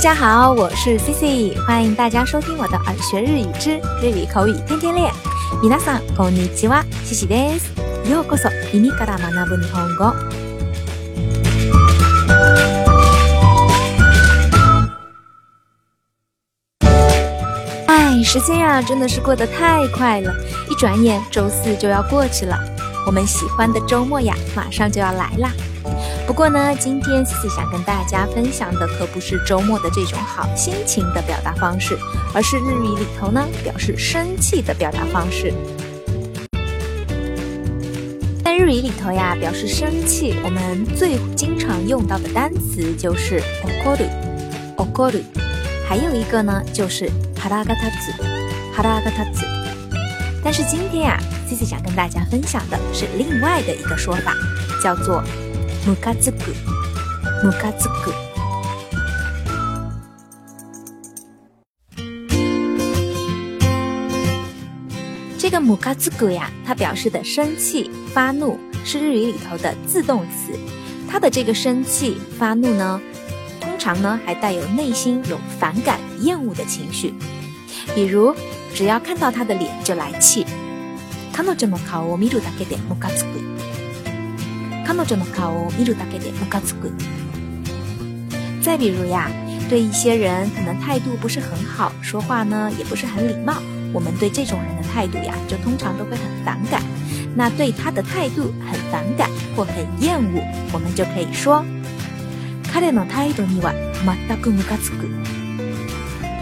家好，我是 Cici，欢迎大家收听我的耳学日语之日语口语天天练。皆さんこんにちは，Cici です。ようこそ耳から学ぶ日本語。哎，时间呀，真的是过得太快了，一转眼周四就要过去了，我们喜欢的周末呀，马上就要来啦。 不过呢，今天思思想跟大家分享的可不是周末的这种好心情的表达方式，而是日语里头呢表示生气的表达方式。在日语里头呀，表示生气，我们最经常用到的单词就是 okoru，okoru，还有一个呢就是ハラガタツ，ハラガタツ。但是今天呀，思思想跟大家分享的是另外的一个说法，叫做。 ムカつく、ムカつく。这个ムカつく呀，它表示的生气、发怒，是日语里头的自动词。它的这个生气、发怒呢，通常呢还带有内心有反感、厌恶的情绪。比如，只要看到他的脸就来气。彼女の顔を見るだけでムカつく。 彼女の顔を見るだけでムカつく。再比如呀，对一些人可能态度不是很好，说话呢也不是很礼貌，我们对这种人的态度呀，就通常都会很反感。那对他的态度很反感或很厌恶，我们就可以说：彼の態度には全くムカつく。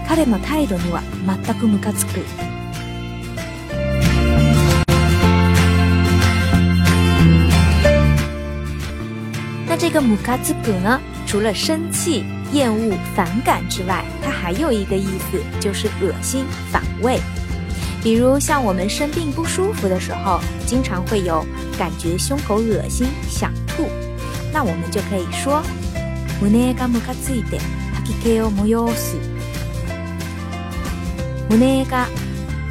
彼の態度には全くムカつく。 这个ムカつく呢？除了生气、厌恶、反感之外，它还有一个意思，就是恶心、反胃。比如像我们生病不舒服的时候，经常会有感觉胸口恶心、想吐，那我们就可以说胸がムカついて吐き気を催す。胸が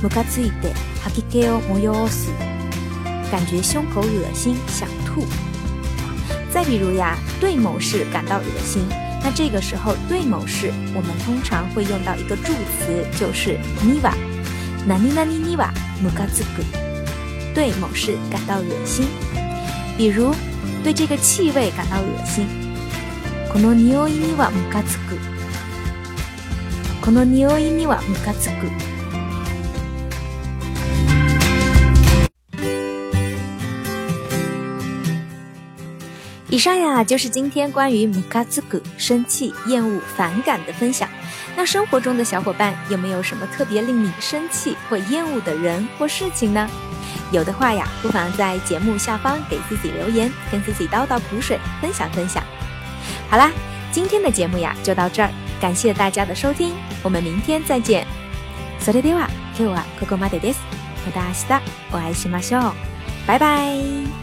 ムカついて吐き気を催す，感觉胸口恶心、想吐。 再比如呀，对某事感到恶心，那这个时候对某事，我们通常会用到一个助词，就是にわ。何々にはムカつく。对某事感到恶心。比如对这个气味感到恶心。この匂いにはムカつく。この匂いにはムカつく。 以上呀，就是今天关于ムカつく生气、厌恶、反感的分享。那生活中的小伙伴有没有什么特别令你生气或厌恶的人或事情呢？有的话呀，不妨在节目下方给自己留言，跟自己叨叨苦水，分享分享。好啦，今天的节目呀就到这儿，感谢大家的收听，我们明天再见。それでは今日はここまでです。また明日お会いしましょう。拜拜。